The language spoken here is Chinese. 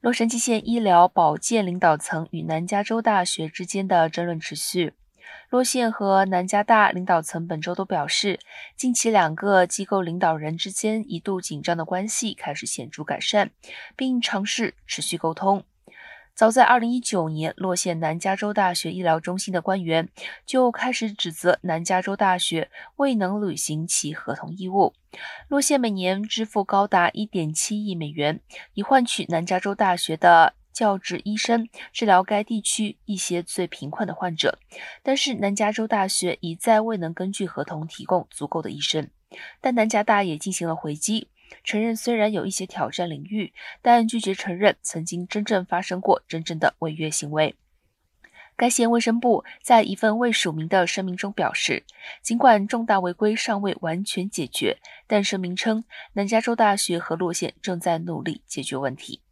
洛杉矶县医疗保健领导层与南加州大学之间的争论持续。洛县和南加大领导层本周都表示，近期两个机构领导人之间一度紧张的关系开始显著改善，并尝试持续沟通。早在2019年，洛县南加州大学医疗中心的官员就开始指责南加州大学未能履行其合同义务。洛县每年支付高达1.7亿美元，以换取南加州大学的教职医生治疗该地区一些最贫困的患者。但是，南加州大学一再未能根据合同提供足够的医生。但南加大也进行了回击。承认虽然有一些挑战领域，但拒绝承认曾经真正发生过真正的违约行为。该县卫生部在一份未署名的声明中表示，尽管重大违规尚未完全解决，但声明称南加州大学和洛县正在努力解决问题。